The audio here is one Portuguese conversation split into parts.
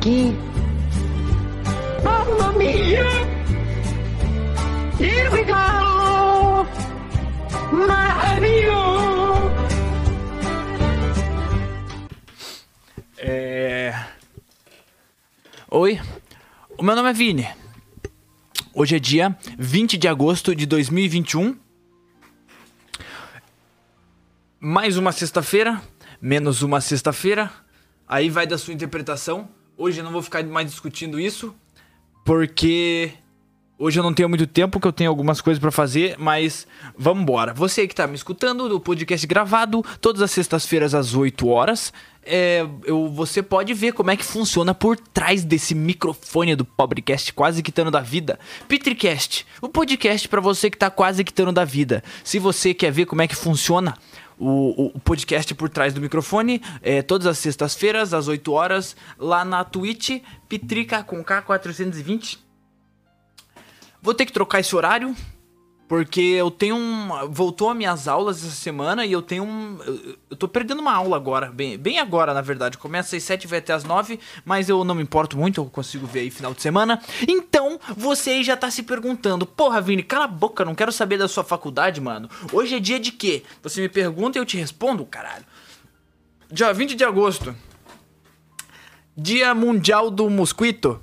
Dokie. Mamma mia. Here we go. Mario. É... Oi, o meu nome é Vini. Hoje é dia 20 de agosto de 2021. Mais uma sexta-feira, menos uma sexta-feira. Aí vai da sua interpretação. Hoje eu não vou ficar mais discutindo isso, porque hoje eu não tenho muito tempo, que eu tenho algumas coisas pra fazer, mas vamos embora. Você que tá me escutando, do podcast gravado, todas as sextas-feiras às 8 horas, é, eu, você pode ver como é que funciona por trás desse microfone do Pobrecast quase quitando da vida. Petricast, o podcast pra você que tá quase quitando da vida. Se você quer ver como é que funciona o, o- podcast por trás do microfone, é, todas as sextas-feiras, às 8 horas, lá na Twitch, Pitrica com K420. Vou ter que trocar esse horário, porque eu tenho um. Voltou as minhas aulas essa semana e eu tenho um. Eu, tô perdendo uma aula agora, bem, bem agora, na verdade. Começa às 7 e vai até às 9, mas eu não me importo muito, eu consigo ver aí final de semana. Então, você aí já tá se perguntando: Porra, Vini, cala a boca, não quero saber da sua faculdade, mano. Hoje é dia de quê? Você me pergunta e eu te respondo, caralho. Dia 20 de agosto. Dia Mundial do Mosquito.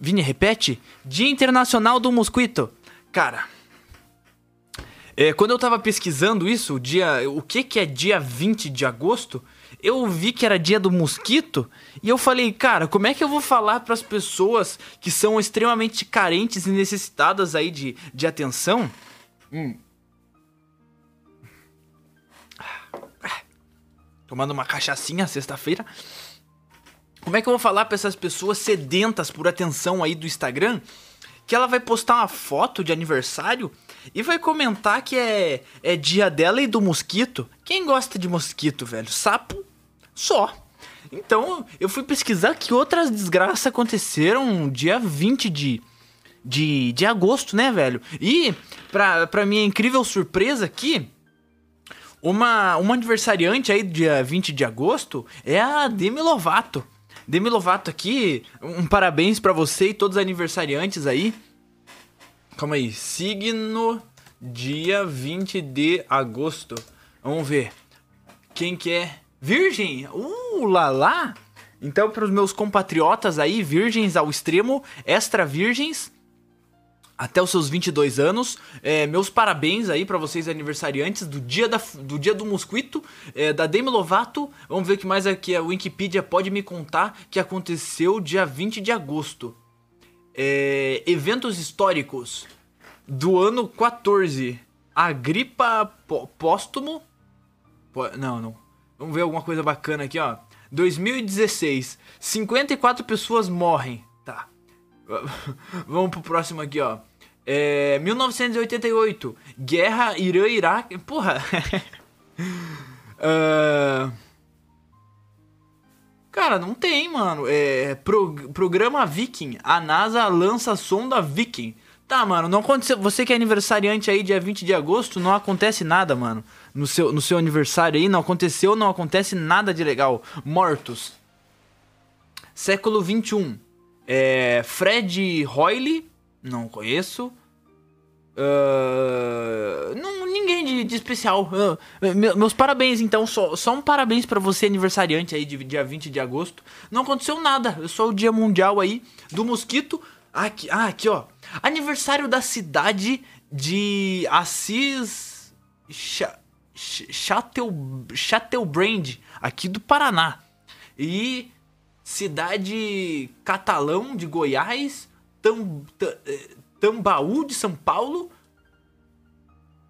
Vini, repete? Dia Internacional do Mosquito. Cara, é, quando eu tava pesquisando isso, o dia, o que que é dia 20 de agosto, eu vi que era dia do mosquito e eu falei, cara, como é que eu vou falar pras pessoas que são extremamente carentes e necessitadas aí de, de atenção? Hum. Tomando uma cachaçinha sexta-feira. Como é que eu vou falar pra essas pessoas sedentas por atenção aí do Instagram que ela vai postar uma foto de aniversário e vai comentar que é, é dia dela e do mosquito? Quem gosta de mosquito, velho? Sapo? Só. Então, eu fui pesquisar que outras desgraças aconteceram dia 20 de, de, de agosto, né, velho? E, pra, pra minha incrível surpresa aqui, uma, uma aniversariante aí dia 20 de agosto é a Demi Lovato. Demi Lovato aqui, um parabéns pra você e todos os aniversariantes aí. Calma aí, signo dia 20 de agosto. Vamos ver. Quem que é? Virgem? Uh, lá lá. Então, para os meus compatriotas aí, virgens ao extremo, extra virgens, até os seus 22 anos. É, meus parabéns aí pra vocês aniversariantes do dia, da, do dia do mosquito, é, da Demi Lovato. Vamos ver o que mais aqui a Wikipedia pode me contar que aconteceu dia 20 de agosto. É, eventos históricos do ano 14. Agripa pó- póstumo. Pó- Não, não. Vamos ver alguma coisa bacana aqui, ó. 2016. 54 pessoas morrem. Tá. Vamos pro próximo aqui, ó. É, 1988. Guerra Irã-Iraque. Porra. Ah, Cara, não tem, mano. É. pro- programa Viking. A NASA lança a sonda Viking. Tá, mano, não aconteceu. Você que é aniversariante aí, dia 20 de agosto, não acontece nada, mano. No seu, no seu aniversário aí, não aconteceu, não acontece nada de legal. Mortos. Século 21. É. Fred Hoyle. Não conheço. Ah, não, ninguém de, de especial. Me- meus parabéns, então. Só, só um parabéns pra você, aniversariante aí, de dia 20 de agosto. Não aconteceu nada. É só o dia mundial aí do mosquito. Aqui, ah, aqui, ó. Aniversário da cidade de Assis. Cha, Ch- Chatel, Chatelbrand, aqui do Paraná. E cidade Catalão de Goiás, Tam, Ta- Tambaú de São Paulo.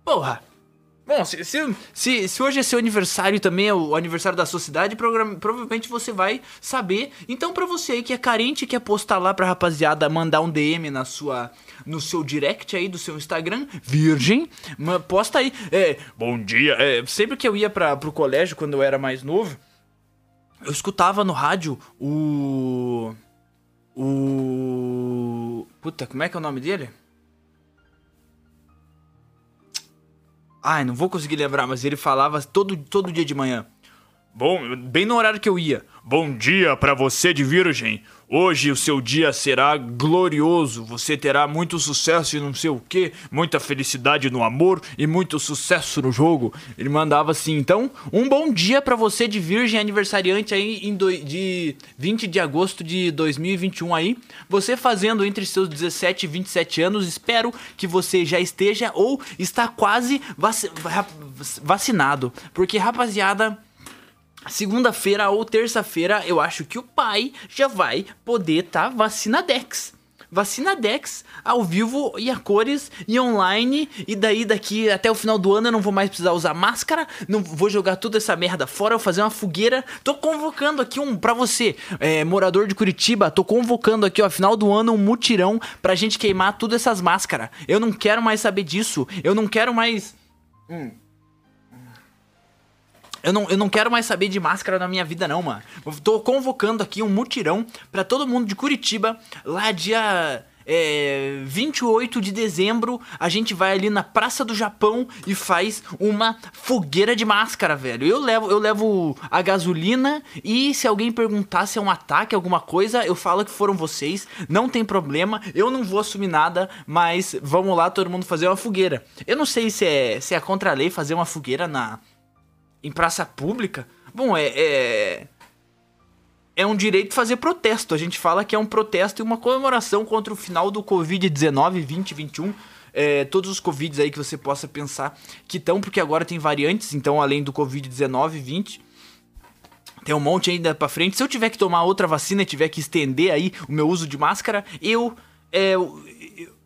Porra, Bom, se, se, se, se hoje é seu aniversário também, é o aniversário da sociedade, provavelmente você vai saber. Então, pra você aí que é carente, quer postar lá pra rapaziada, mandar um DM na sua, no seu direct aí do seu Instagram, virgem, posta aí. É, bom dia. É, sempre que eu ia pra, pro colégio, quando eu era mais novo, eu escutava no rádio o. O. Puta, como é que é o nome dele? Ai, não vou conseguir lembrar, mas ele falava todo, todo dia de manhã. Bom, bem no horário que eu ia. Bom dia pra você de virgem. Hoje o seu dia será glorioso. Você terá muito sucesso e não sei o que, muita felicidade no amor e muito sucesso no jogo. Ele mandava assim. Então, um bom dia pra você de virgem aniversariante aí em doi- de 20 de agosto de 2021 aí. Você fazendo entre seus 17 e 27 anos. Espero que você já esteja ou está quase vaci- va- vacinado. Porque, rapaziada, segunda-feira ou terça-feira, eu acho que o pai já vai poder tá vacinadex. Vacinadex ao vivo e a cores e online. E daí, daqui até o final do ano, eu não vou mais precisar usar máscara. Não vou jogar toda essa merda fora. Vou fazer uma fogueira. Tô convocando aqui um pra você, é, morador de Curitiba. Tô convocando aqui, ó, final do ano, um mutirão pra gente queimar todas essas máscaras. Eu não quero mais saber disso. Eu não quero mais. Eu não, eu não quero mais saber de máscara na minha vida, não, mano. Eu tô convocando aqui um mutirão pra todo mundo de Curitiba. Lá dia é, 28 de dezembro, a gente vai ali na Praça do Japão e faz uma fogueira de máscara, velho. Eu levo, eu levo a gasolina e se alguém perguntar se é um ataque, alguma coisa, eu falo que foram vocês. Não tem problema, eu não vou assumir nada, mas vamos lá todo mundo fazer uma fogueira. Eu não sei se é, se é contra a lei fazer uma fogueira na em praça pública, bom, é, é. É um direito fazer protesto. A gente fala que é um protesto e uma comemoração contra o final do Covid-19 2021. É, todos os Covids aí que você possa pensar que estão, porque agora tem variantes, então além do Covid-19 20. Tem um monte ainda pra frente. Se eu tiver que tomar outra vacina e tiver que estender aí o meu uso de máscara, eu. É, eu,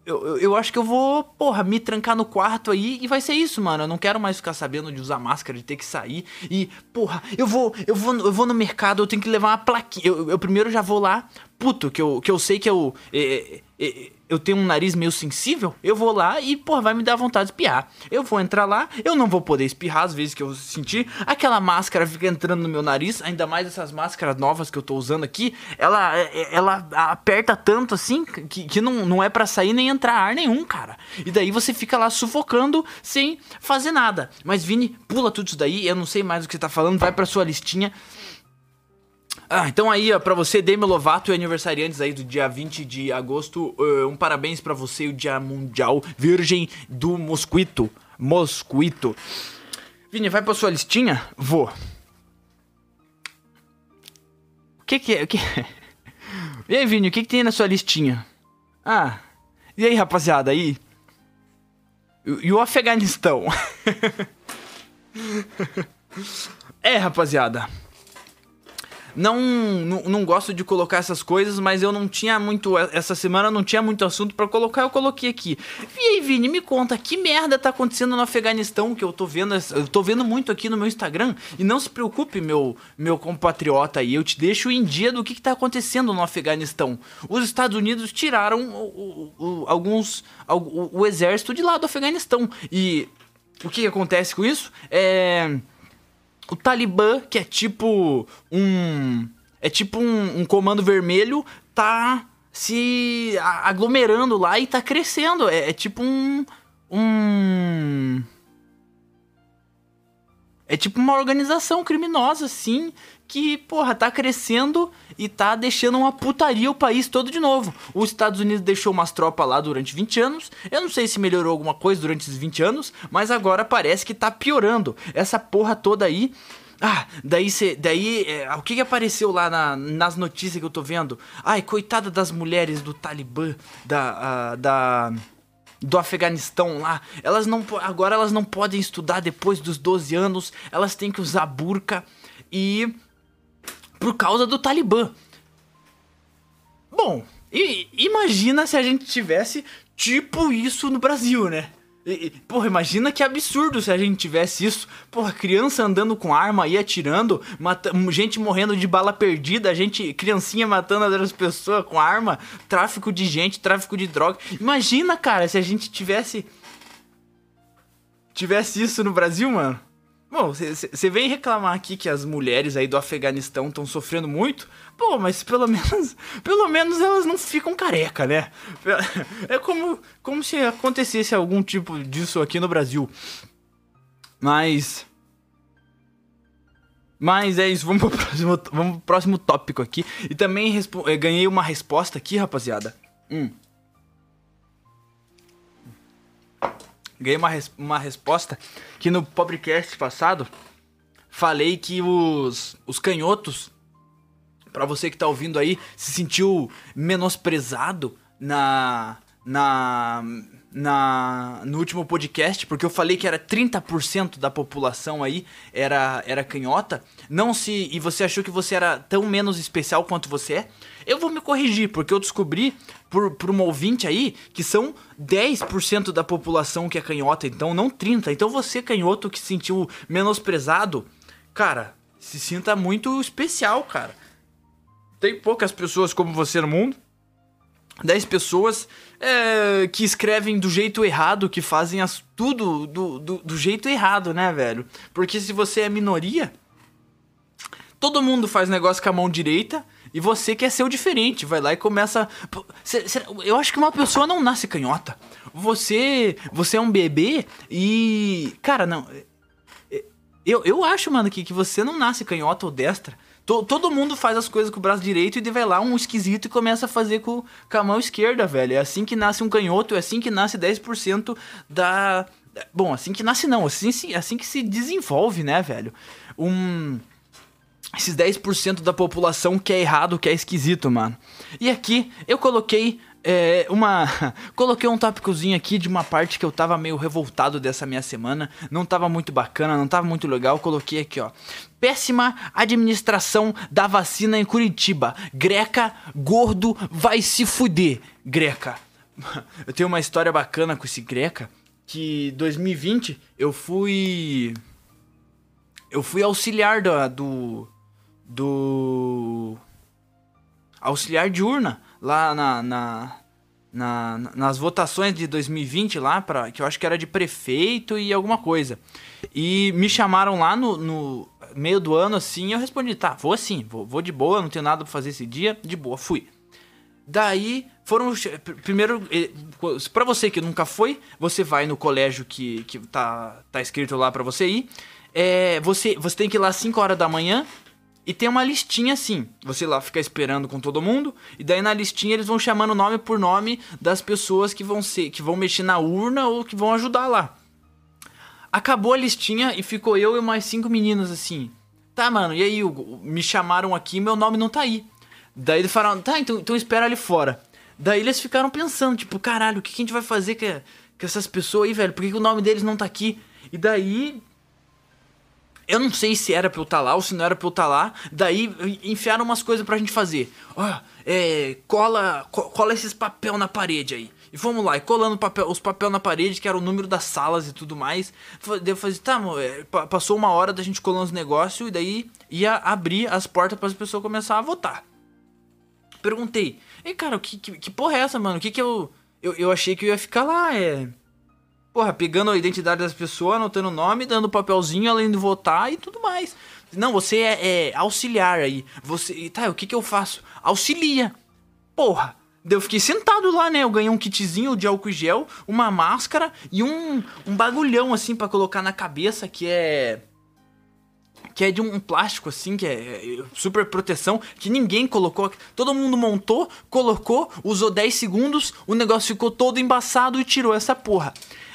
eu, eu, eu acho que eu vou, porra, me trancar no quarto aí e vai ser isso, mano. Eu não quero mais ficar sabendo de usar máscara, de ter que sair. E, porra, eu vou, eu vou, eu vou no mercado, eu tenho que levar uma plaquinha. Eu, eu primeiro já vou lá, puto, que eu, que eu sei que eu. é, é, é, eu tenho um nariz meio sensível, eu vou lá e, porra, vai me dar vontade de espirrar. Eu vou entrar lá, eu não vou poder espirrar às vezes que eu sentir. Aquela máscara fica entrando no meu nariz, ainda mais essas máscaras novas que eu tô usando aqui. Ela, ela aperta tanto assim que, que não, não é para sair nem entrar ar nenhum, cara. E daí você fica lá sufocando sem fazer nada. Mas, Vini, pula tudo isso daí, eu não sei mais o que você tá falando, vai pra sua listinha. Ah, então aí, ó, pra você, Demi Lovato e aniversariantes aí do dia 20 de agosto, uh, um parabéns pra você, o Dia Mundial Virgem do Mosquito. Mosquito. Vini, vai pra sua listinha? Vou. O que que é? O que... E aí, Vini, o que que tem na sua listinha? Ah, e aí, rapaziada, aí? E, e o Afeganistão? é, rapaziada não, não, não gosto de colocar essas coisas, mas eu não tinha muito. Essa semana não tinha muito assunto para colocar, eu coloquei aqui. E aí, Vini, me conta, que merda tá acontecendo no Afeganistão que eu tô vendo. Eu tô vendo muito aqui no meu Instagram. E não se preocupe, meu, meu compatriota aí, eu te deixo em dia do que, que tá acontecendo no Afeganistão. Os Estados Unidos tiraram o, o, o, alguns. O, exército de lá do Afeganistão. E o que acontece com isso? É o Talibã, que é tipo um. É tipo um, um, comando vermelho, tá se aglomerando lá e tá crescendo. É, é tipo um. Um. É tipo uma organização criminosa, assim, que, porra, tá crescendo e tá deixando uma putaria o país todo de novo. Os Estados Unidos deixou umas tropas lá durante 20 anos. Eu não sei se melhorou alguma coisa durante esses 20 anos, mas agora parece que tá piorando. Essa porra toda aí. Ah, daí cê, daí é, o que, que apareceu lá na, nas notícias que eu tô vendo? Ai, coitada das mulheres do Talibã, da, uh, da do Afeganistão lá. Elas não agora elas não podem estudar depois dos 12 anos, elas têm que usar burca e por causa do Talibã. Bom, e, imagina se a gente tivesse tipo isso no Brasil, né? E, e, porra, imagina que absurdo se a gente tivesse isso. Porra, criança andando com arma aí atirando, mata gente morrendo de bala perdida, gente, criancinha matando outras pessoas com arma, tráfico de gente, tráfico de droga. Imagina, cara, se a gente tivesse. Tivesse isso no Brasil, mano. Bom, você vem reclamar aqui que as mulheres aí do Afeganistão estão sofrendo muito. Pô, mas pelo menos, pelo menos elas não ficam careca, né? É como, como se acontecesse algum tipo disso aqui no Brasil. Mas mas é isso, vamos pro próximo, vamos pro próximo tópico aqui. E também eh, ganhei uma resposta aqui, rapaziada. Hum. Ganhei uma, res uma resposta que no podcast passado falei que os, os canhotos, para você que tá ouvindo aí, se sentiu menosprezado na na na no último podcast, porque eu falei que era 30% da população aí era era canhota, não se e você achou que você era tão menos especial quanto você é. Eu vou me corrigir, porque eu descobri por, por um ouvinte aí que são 10% da população que é canhota, então não 30. Então você canhoto que se sentiu menosprezado, cara, se sinta muito especial, cara. Tem poucas pessoas como você no mundo. 10 pessoas é, que escrevem do jeito errado, que fazem as, tudo do, do, do, jeito errado, né, velho? Porque se você é minoria, todo mundo faz negócio com a mão direita e você quer ser o diferente. Vai lá e começa. Eu acho que uma pessoa não nasce canhota. Você, você é um bebê e. Cara, não. Eu, eu acho, mano, que, que você não nasce canhota ou destra. Todo mundo faz as coisas com o braço direito e vai lá um esquisito e começa a fazer com, com a mão esquerda, velho. É assim que nasce um canhoto, é assim que nasce 10% da. Bom, assim que nasce não, assim, assim que se desenvolve, né, velho? Um. Esses 10% da população que é errado, que é esquisito, mano. E aqui eu coloquei é, uma. Coloquei um tópicozinho aqui de uma parte que eu tava meio revoltado dessa minha semana. Não tava muito bacana, não tava muito legal. Coloquei aqui, ó. Péssima administração da vacina em Curitiba. Greca, gordo, vai se fuder. Greca. Eu tenho uma história bacana com esse Greca. Que 2020 eu fui. Eu fui auxiliar do. do. do auxiliar de urna lá na, na, na, nas votações de 2020 lá, pra, que eu acho que era de prefeito e alguma coisa. E me chamaram lá no, no meio do ano assim, e eu respondi, tá, vou assim, vou, vou de boa, não tenho nada pra fazer esse dia, de boa, fui. Daí foram. Primeiro, para você que nunca foi, você vai no colégio que, que tá, tá escrito lá para você ir. É, você, você tem que ir lá às 5 horas da manhã e tem uma listinha assim. Você lá fica esperando com todo mundo. E daí na listinha eles vão chamando nome por nome das pessoas que vão ser, que vão mexer na urna ou que vão ajudar lá. Acabou a listinha e ficou eu e mais cinco meninos assim. Tá, mano, e aí, Hugo? Me chamaram aqui meu nome não tá aí. Daí eles falaram, tá, então, então espera ali fora. Daí eles ficaram pensando, tipo, caralho, o que, que a gente vai fazer com essas pessoas aí, velho? Por que, que o nome deles não tá aqui? E daí eu não sei se era pra eu estar tá lá ou se não era pra eu estar tá lá. Daí enfiaram umas coisas pra gente fazer. Ó, oh, é. Cola, co cola esses papel na parede aí. E vamos lá, e colando papel, os papel na parede, que era o número das salas e tudo mais. Daí eu falei, tá, é, passou uma hora da gente colando os negócios e daí ia abrir as portas para as pessoas começar a votar. Perguntei, ei cara, que, que, que porra é essa, mano? O que que eu, eu. Eu achei que eu ia ficar lá, é porra, pegando a identidade das pessoas, anotando o nome, dando papelzinho, além de votar e tudo mais. Não, você é, é auxiliar aí. Você. Tá, o que que eu faço? Auxilia. Porra. Eu fiquei sentado lá, né? Eu ganhei um kitzinho de álcool gel, uma máscara e um, um bagulhão assim para colocar na cabeça que é que é de um plástico assim, que é, é super proteção, que ninguém colocou. Todo mundo montou, colocou, usou 10 segundos, o negócio ficou todo embaçado e tirou essa porra.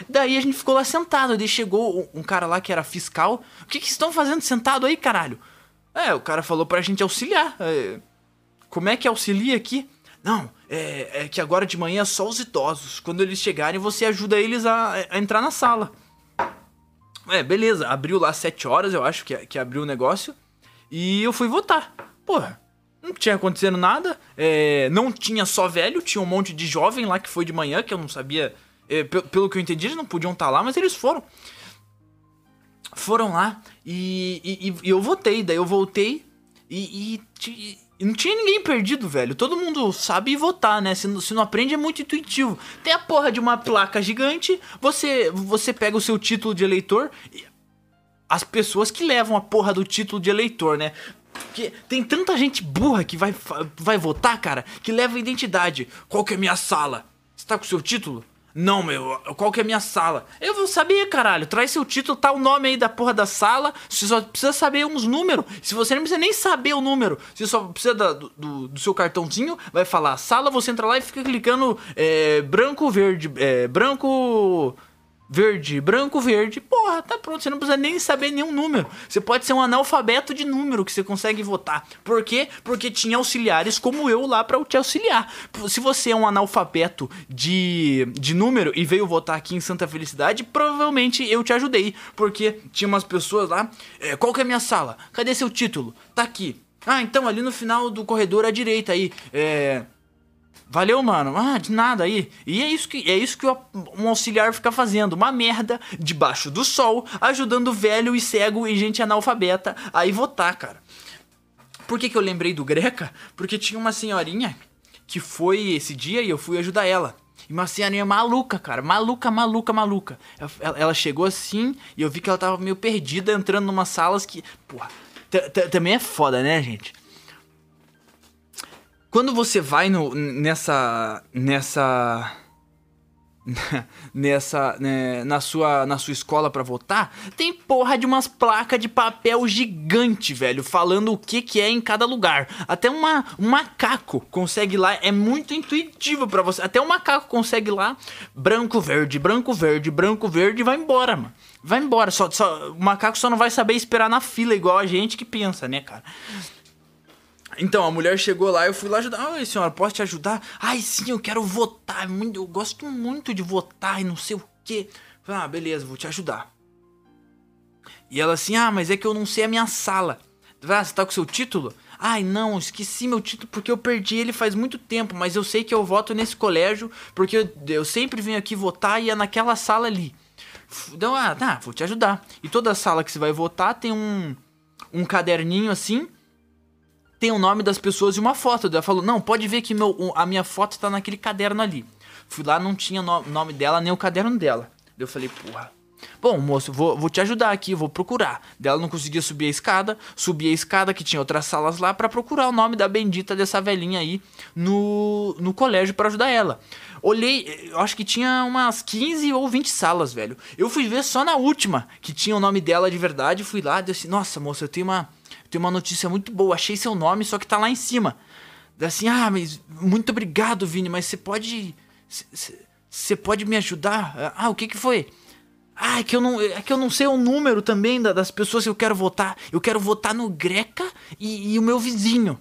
Daí a gente ficou lá sentado, daí chegou um cara lá que era fiscal. O que que estão fazendo sentado aí, caralho? É, o cara falou pra gente auxiliar. É, como é que auxilia aqui? Não, é, é, que agora de manhã é só os idosos. Quando eles chegarem, você ajuda eles a, a entrar na sala. É, beleza, abriu lá 7 horas, eu acho que, que abriu o negócio. E eu fui votar. Porra, não tinha acontecendo nada. É, não tinha só velho, tinha um monte de jovem lá que foi de manhã, que eu não sabia É, pe- pelo que eu entendi, eles não podiam estar lá, mas eles foram. Foram lá e, e- e eu votei. Daí eu voltei e, e e não tinha ninguém perdido, velho. Todo mundo sabe votar, né? Se, não- se não aprende, é muito intuitivo. Tem a porra de uma placa gigante, você, você pega o seu título de eleitor. e- as pessoas que levam a porra do título de eleitor, né? Porque tem tanta gente burra que vai, vai votar, cara, que leva identidade. Qual que é a minha sala? Você tá com o seu título? Não, meu, qual que é a minha sala? Eu vou saber, caralho. Traz seu título, tá o nome aí da porra da sala. Você só precisa saber uns números. Se você não precisa nem saber o número, você só precisa da- do, do- seu cartãozinho, vai falar sala, você entra lá e fica clicando é, branco, verde, é, branco. Verde, branco, verde. Porra, tá pronto. Você não precisa nem saber nenhum número. Você pode ser um analfabeto de número que você consegue votar. Por quê? Porque tinha auxiliares como eu lá pra te auxiliar. Se você é um analfabeto de, de número e veio votar aqui em Santa Felicidade, provavelmente eu te ajudei. Porque tinha umas pessoas lá. "É, qual que é a minha sala? Cadê seu título? Tá aqui. Ah, então ali no final do corredor à direita aí. É. Valeu, mano. Ah, de nada aí. E é isso que é isso que um auxiliar fica fazendo, uma merda debaixo do sol, ajudando velho e cego e gente analfabeta a ir votar, cara. Por que, que eu lembrei do Greca? Porque tinha uma senhorinha que foi esse dia e eu fui ajudar ela. E uma senhorinha maluca, cara. Maluca, maluca, maluca. Ela, ela chegou assim e eu vi que ela tava meio perdida entrando numa salas que. Porra. Também é foda, né, gente? Quando você vai no, nessa. nessa. nessa. né, na, sua, na sua escola pra votar, tem porra de umas placas de papel gigante, velho, falando o que que é em cada lugar. Até uma, um macaco consegue lá, é muito intuitivo pra você. Até um macaco consegue lá, branco, verde, branco, verde, branco, verde e vai embora, mano. Vai embora. Só, só, o macaco só não vai saber esperar na fila, igual a gente que pensa, né, cara? Então, a mulher chegou lá, eu fui lá ajudar. Oi, senhora, posso te ajudar? Ai, sim, eu quero votar. é Eu gosto muito de votar e não sei o quê. Falei, ah, beleza, vou te ajudar. E ela assim, ah, mas é que eu não sei a minha sala. Ah, você tá com seu título? Ai, não, esqueci meu título porque eu perdi ele faz muito tempo, mas eu sei que eu voto nesse colégio porque eu, eu sempre venho aqui votar e é naquela sala ali. Então, ah, tá, vou te ajudar. E toda sala que você vai votar tem um, um caderninho assim tem o nome das pessoas e uma foto. Ela falou: Não, pode ver que meu, a minha foto tá naquele caderno ali. Fui lá, não tinha o nome dela nem o caderno dela. Eu falei: Porra. Bom, moço, vou, vou te ajudar aqui, vou procurar. Daí ela não conseguia subir a escada, subi a escada que tinha outras salas lá pra procurar o nome da bendita dessa velhinha aí no, no colégio pra ajudar ela. Olhei, acho que tinha umas 15 ou 20 salas, velho. Eu fui ver só na última que tinha o nome dela de verdade. Fui lá e disse: Nossa, moça, eu tenho uma, tenho uma notícia muito boa. Achei seu nome, só que tá lá em cima. Assim, ah, mas muito obrigado, Vini, mas você pode. Você pode me ajudar? Ah, o que que foi? Ah, é que eu não, é que eu não sei o número também da- das pessoas que eu quero votar. Eu quero votar no Greca e, e o meu vizinho.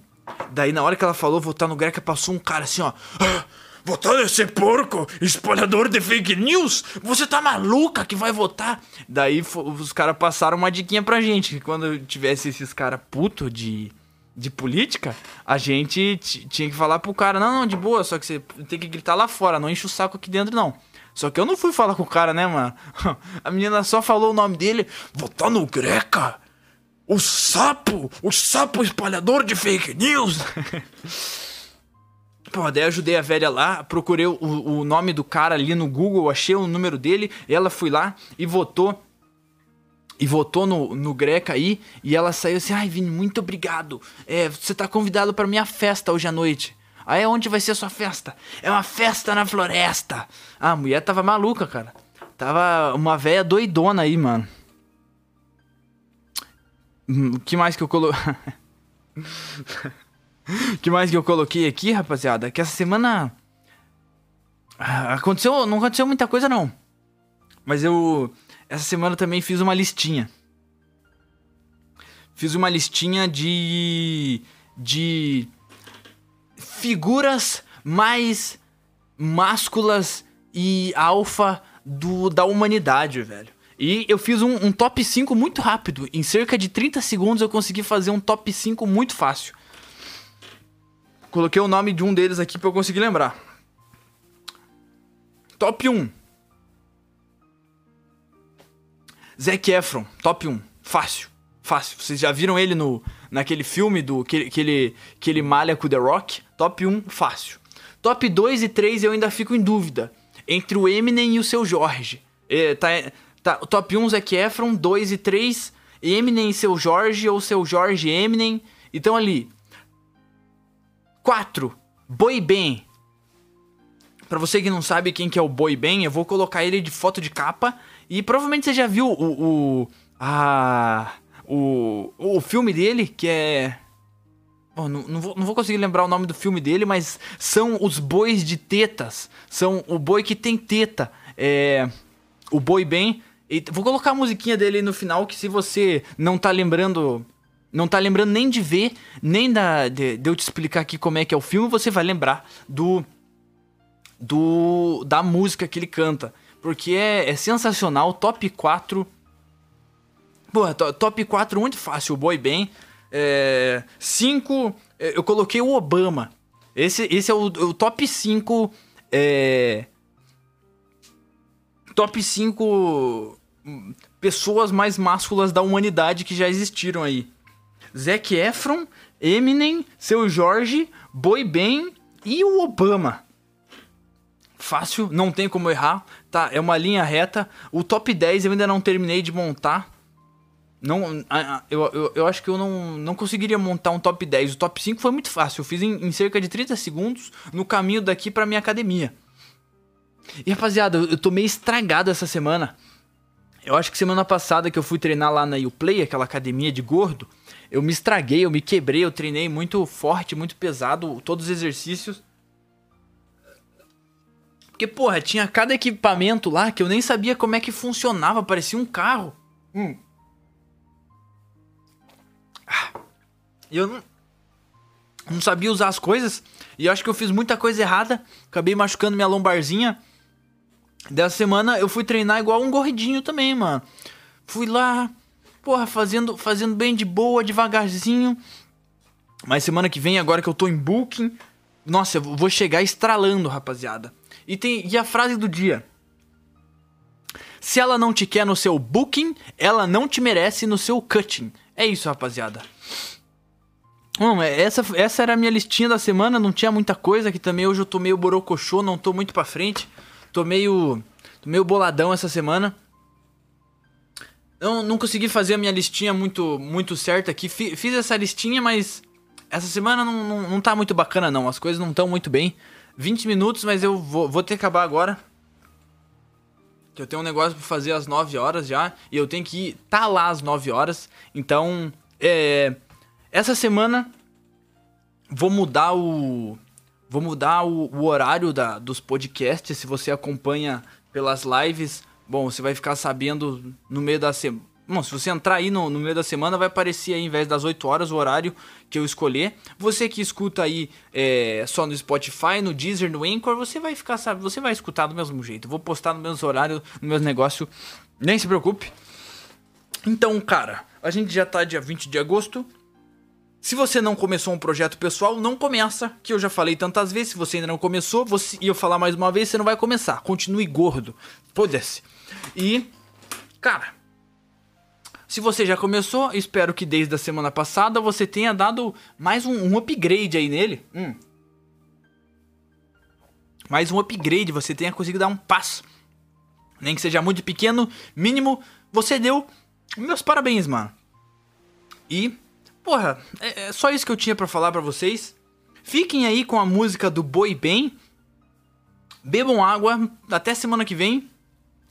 Daí, na hora que ela falou votar no Greca, passou um cara assim, ó. "Ah, votar nesse porco, espalhador de fake news? Você tá maluca que vai votar? Daí os caras passaram uma diquinha pra gente, que quando tivesse esses caras puto de, de política, a gente tinha que falar pro cara, não, não, de boa, só que você tem que gritar lá fora, não enche o saco aqui dentro, não. Só que eu não fui falar com o cara, né, mano? A menina só falou o nome dele, votar no Greca? O sapo! O sapo espalhador de fake news! Pô, daí ajudei a velha lá, procurei o, o nome do cara ali no Google, achei o número dele, ela foi lá e votou. E votou no, no Greca aí, e ela saiu assim, ai Vini, muito obrigado. É, você tá convidado pra minha festa hoje à noite. Aí onde vai ser a sua festa? É uma festa na floresta. Ah, a mulher tava maluca, cara. Tava uma velha doidona aí, mano. Hum, O que mais que eu coloquei? Que mais que eu coloquei aqui, rapaziada? Que essa semana. Ah, Aconteceu. Não aconteceu muita coisa, não. Mas eu. Essa semana também fiz uma listinha. Fiz uma listinha de. De. Figuras mais másculas e alfa do, da humanidade, velho. E eu fiz um, um top 5 muito rápido. Em cerca de 30 segundos eu consegui fazer um top 5 muito fácil coloquei o nome de um deles aqui pra eu conseguir lembrar. Top 1. Zac Efron, top 1. Fácil. Fácil. Vocês já viram ele no naquele filme do que, que ele que ele malha com The Rock? Top 1, fácil. Top 2 e 3 eu ainda fico em dúvida entre o Eminem e o seu Jorge. É, tá, tá, top 1 Zac Efron, 2 e 3, Eminem e seu Jorge ou seu Jorge e Eminem. Então ali, 4, Boy Ben. Pra você que não sabe quem que é o Boy Ben, eu vou colocar ele de foto de capa. E provavelmente você já viu o. o a o, o filme dele, que é. Não, não, vou, não vou conseguir lembrar o nome do filme dele, mas são os bois de tetas. São o boi que tem teta. É. O boi bem. E vou colocar a musiquinha dele no final, que se você não tá lembrando. Não tá lembrando nem de ver, nem da, de, de eu te explicar aqui como é que é o filme, você vai lembrar do. do da música que ele canta. Porque é, é sensacional, top 4 Pô, top 4 muito fácil, o Boy Bem. 5, é, é, eu coloquei o Obama. Esse, esse é o, o top 5. É, top 5 hum, pessoas mais másculas da humanidade que já existiram aí. Zac Efron, Eminem, Seu Jorge, Boy Ben e o Obama. Fácil, não tem como errar, tá? É uma linha reta. O top 10 eu ainda não terminei de montar. Não, eu, eu, eu, acho que eu não, não conseguiria montar um top 10. O top 5 foi muito fácil. Eu fiz em, em cerca de 30 segundos no caminho daqui pra minha academia. E rapaziada, eu tô meio estragado essa semana. Eu acho que semana passada que eu fui treinar lá na Uplay, aquela academia de gordo, eu me estraguei, eu me quebrei, eu treinei muito forte, muito pesado, todos os exercícios. Porque, porra, tinha cada equipamento lá que eu nem sabia como é que funcionava, parecia um carro. Hum. eu não, não sabia usar as coisas. E eu acho que eu fiz muita coisa errada. Acabei machucando minha lombarzinha. Dessa semana eu fui treinar igual um gordinho também, mano. Fui lá, porra, fazendo, fazendo bem de boa, devagarzinho. Mas semana que vem, agora que eu tô em booking, nossa, eu vou chegar estralando, rapaziada. E tem e a frase do dia. Se ela não te quer no seu booking, ela não te merece no seu cutting. É isso, rapaziada. Bom, é, essa, essa era a minha listinha da semana, não tinha muita coisa, que também hoje eu tô meio borocochô, não tô muito pra frente. Tô meio, tô meio boladão essa semana. Não, não consegui fazer a minha listinha muito, muito certa aqui. Fiz essa listinha, mas essa semana não, não, não tá muito bacana não, as coisas não estão muito bem. 20 minutos, mas eu vou, vou ter que acabar agora. Que eu tenho um negócio pra fazer às 9 horas já, e eu tenho que ir, tá lá às 9 horas. Então, é essa semana vou mudar o vou mudar o, o horário da, dos podcasts. Se você acompanha pelas lives, bom, você vai ficar sabendo no meio da semana. Bom, se você entrar aí no, no, meio da semana, vai aparecer aí, em vez das 8 horas, o horário que eu escolher. Você que escuta aí é, só no Spotify, no Deezer, no Anchor, você vai ficar, sabe, você vai escutar do mesmo jeito. Vou postar no mesmo horário, no mesmo negócio. Nem se preocupe. Então, cara, a gente já tá dia 20 de agosto. Se você não começou um projeto pessoal, não começa, que eu já falei tantas vezes. Se você ainda não começou, você, e eu falar mais uma vez, você não vai começar. Continue gordo. Foda-se. E, cara, se você já começou, espero que desde a semana passada você tenha dado mais um, um upgrade aí nele. Hum. Mais um upgrade, você tenha conseguido dar um passo. Nem que seja muito pequeno, mínimo, você deu. Meus parabéns, mano. E Porra, é, é só isso que eu tinha para falar para vocês. Fiquem aí com a música do Boi Bem. Bebam água. Até semana que vem.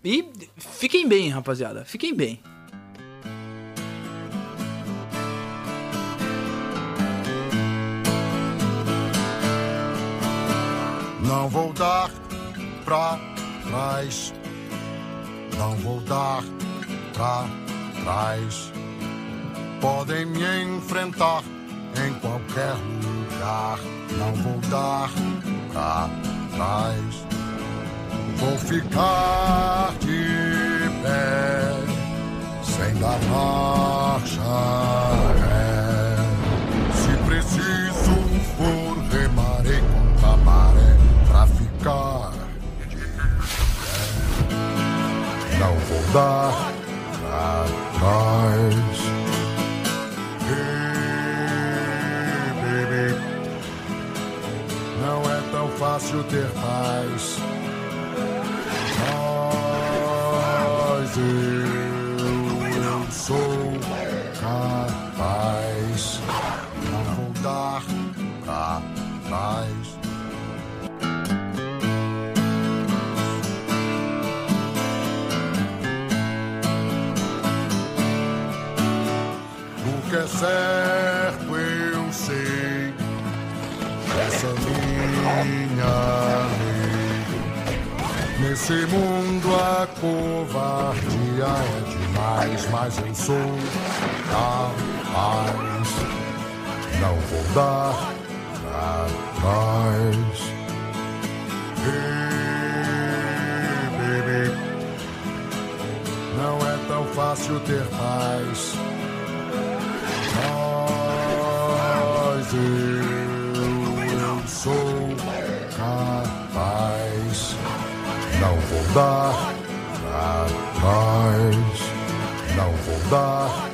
E fiquem bem, rapaziada. Fiquem bem. Não vou dar pra trás. Não vou dar pra trás podem me enfrentar em qualquer lugar. Não vou dar pra trás. Vou ficar de pé, sem dar marcha lei. Nesse mundo a covardia é demais, mas eu sou capaz. Não vou dar pra baby, não é tão fácil ter paz. Mas dar pra trás. Não vou dar.